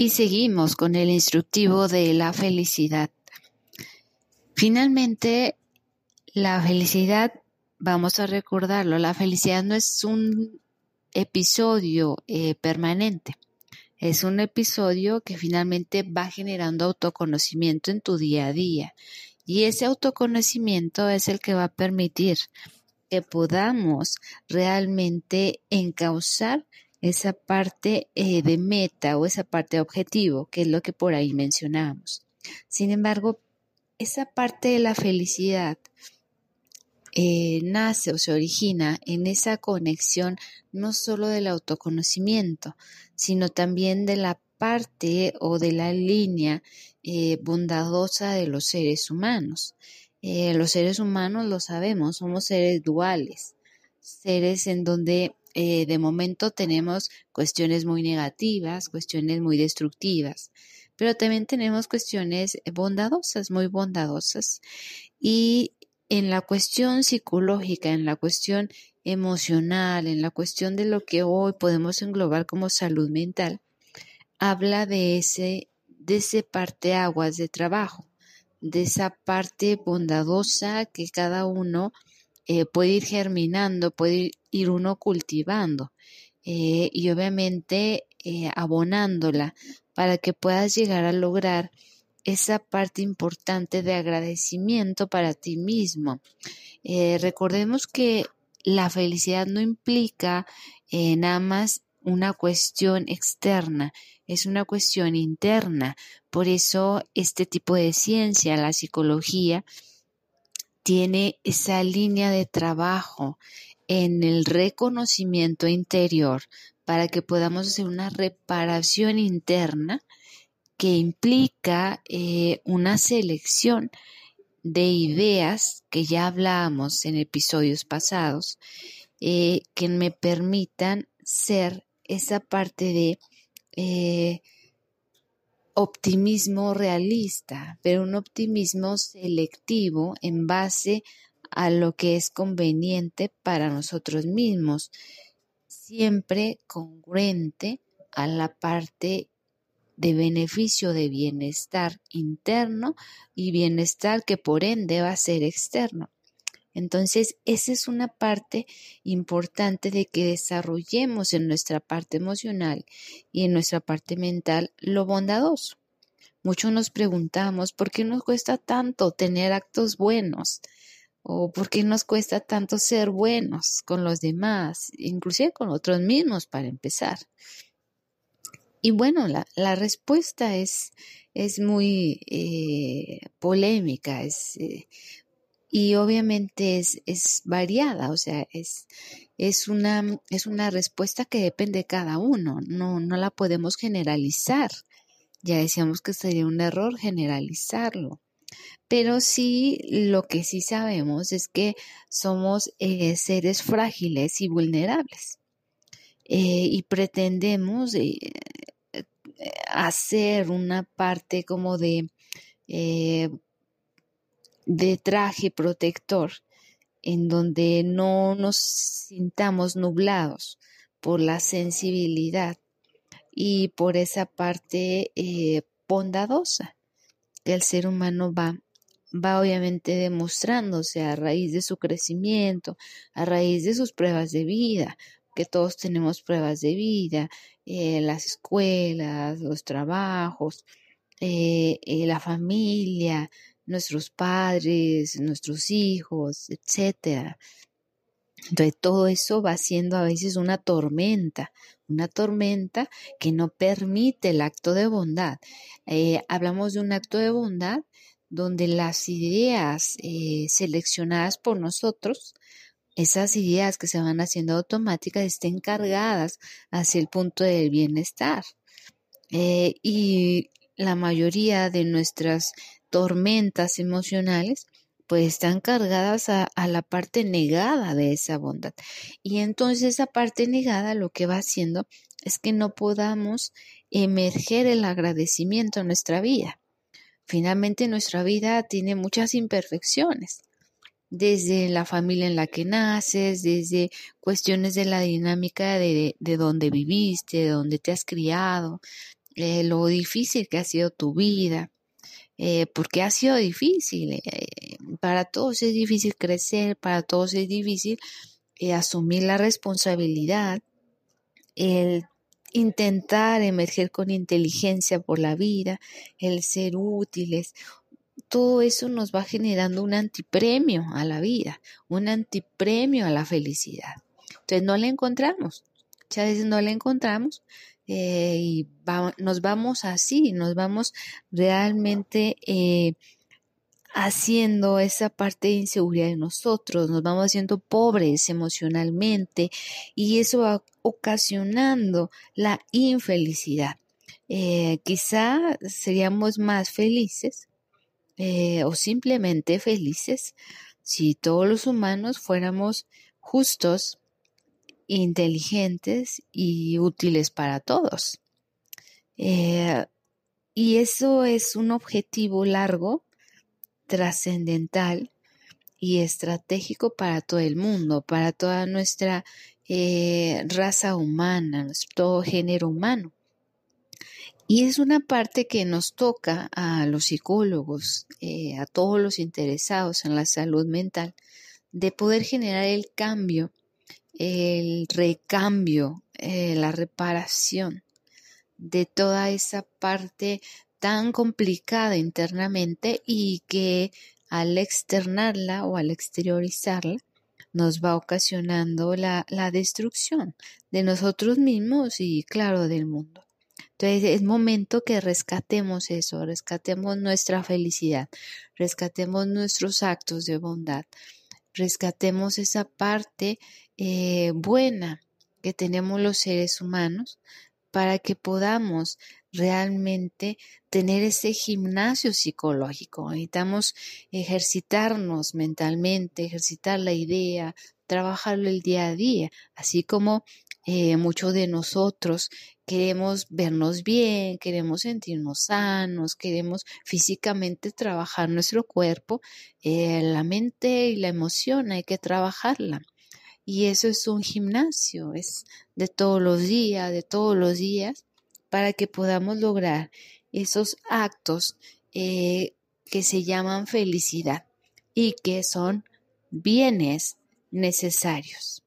Y seguimos con el instructivo de la felicidad. Finalmente, la felicidad, vamos a recordarlo, la felicidad no es un episodio eh, permanente. Es un episodio que finalmente va generando autoconocimiento en tu día a día. Y ese autoconocimiento es el que va a permitir que podamos realmente encauzar esa parte eh, de meta o esa parte de objetivo, que es lo que por ahí mencionamos. Sin embargo, esa parte de la felicidad eh, nace o se origina en esa conexión no solo del autoconocimiento, sino también de la parte o de la línea eh, bondadosa de los seres humanos. Los seres humanos lo sabemos, somos seres duales, seres en donde de momento tenemos cuestiones muy negativas, cuestiones muy destructivas, pero también tenemos cuestiones bondadosas, muy bondadosas. Y en la cuestión psicológica, en la cuestión emocional, en la cuestión de lo que hoy podemos englobar como salud mental, habla de ese, de ese de trabajo, de esa parte bondadosa que cada uno eh, puede ir germinando, puede ir uno cultivando eh, y obviamente eh, abonándola para que puedas llegar a lograr esa parte importante de agradecimiento para ti mismo. Recordemos que la felicidad no implica nada más una cuestión externa, es una cuestión interna. Por eso este tipo de ciencia, la psicología, tiene esa línea de trabajo en el reconocimiento interior para que podamos hacer una reparación interna que implica eh, una selección de ideas que ya hablábamos en episodios pasados, eh, que me permitan ser esa parte de eh, optimismo realista, pero un optimismo selectivo en base a lo que es conveniente para nosotros mismos, siempre congruente a la parte de beneficio de bienestar interno y bienestar que por ende va a ser externo. Entonces, esa es una parte importante de que desarrollemos en nuestra parte emocional y en nuestra parte mental lo bondadoso. Muchos nos preguntamos por qué nos cuesta tanto tener actos buenos o por qué nos cuesta tanto ser buenos con los demás, inclusive con otros mismos para empezar. Y bueno, la, respuesta es, es muy eh, polémica es, eh, y obviamente es, es variada, o sea, es, es, una, es una respuesta que depende de cada uno, no, no la podemos generalizar. Ya decíamos que sería un error generalizarlo. Pero sí, lo que sí sabemos es que somos eh, seres frágiles y vulnerables. y pretendemos hacer una parte como de, eh, de traje protector en donde no nos sintamos nublados por la sensibilidad y por esa parte eh, bondadosa que el ser humano va va obviamente demostrándose a raíz de su crecimiento, a raíz de sus pruebas de vida, que todos tenemos pruebas de vida, eh, las escuelas, los trabajos, eh, la familia, nuestros padres, nuestros hijos, etcétera. Entonces todo eso va siendo a veces una tormenta, una tormenta que no permite el acto de bondad. hablamos de un acto de bondad donde las ideas seleccionadas por nosotros esas ideas que se van haciendo automáticas estén cargadas hacia el punto del bienestar. Eh, y la mayoría de nuestras tormentas emocionales pues están cargadas a, la parte negada de esa bondad. Y entonces esa parte negada lo que va haciendo es que no podamos emerger el agradecimiento en nuestra vida. Finalmente nuestra vida tiene muchas imperfecciones desde la familia en la que naces, desde cuestiones de la dinámica de, de donde viviste, de donde te has criado, eh, lo difícil que ha sido tu vida, eh, porque ha sido difícil. Eh, para todos es difícil crecer, para todos es difícil asumir la responsabilidad, el intentar emerger con inteligencia por la vida, el ser útiles. Todo eso nos va generando un antipremio a la vida, un antipremio a la felicidad. Entonces no la encontramos. Muchas veces no la encontramos eh, y nos vamos así, nos vamos realmente eh, haciendo esa parte de inseguridad de nosotros, nos vamos haciendo pobres emocionalmente y eso va ocasionando la infelicidad. Eh, quizá seríamos más felices o simplemente felices si todos los humanos fuéramos justos, inteligentes y útiles para todos. Eh, y eso es un objetivo largo, trascendental y estratégico para todo el mundo, para toda nuestra eh, raza humana, nuestro género humano. Y es una parte que nos toca a los psicólogos, eh, a todos los interesados en la salud mental, de poder generar el cambio el recambio, eh, la reparación de toda esa parte tan complicada internamente y que al externarla o al exteriorizarla nos va ocasionando la, la destrucción de nosotros mismos y claro del mundo. Entonces es momento que rescatemos eso, rescatemos nuestra felicidad, rescatemos nuestros actos de bondad, rescatemos esa parte eh, buena que tenemos los seres humanos para que podamos realmente tener ese gimnasio psicológico. Necesitamos ejercitarnos mentalmente, ejercitar la idea, trabajarlo el día a día, así como eh, muchos de nosotros queremos vernos bien, queremos sentirnos sanos, queremos físicamente trabajar nuestro cuerpo, eh, la mente y la emoción hay que trabajarla. Y eso es un gimnasio, es de todos los días, de todos los días, para que podamos lograr esos actos eh, que se llaman felicidad y que son bienes necesarios.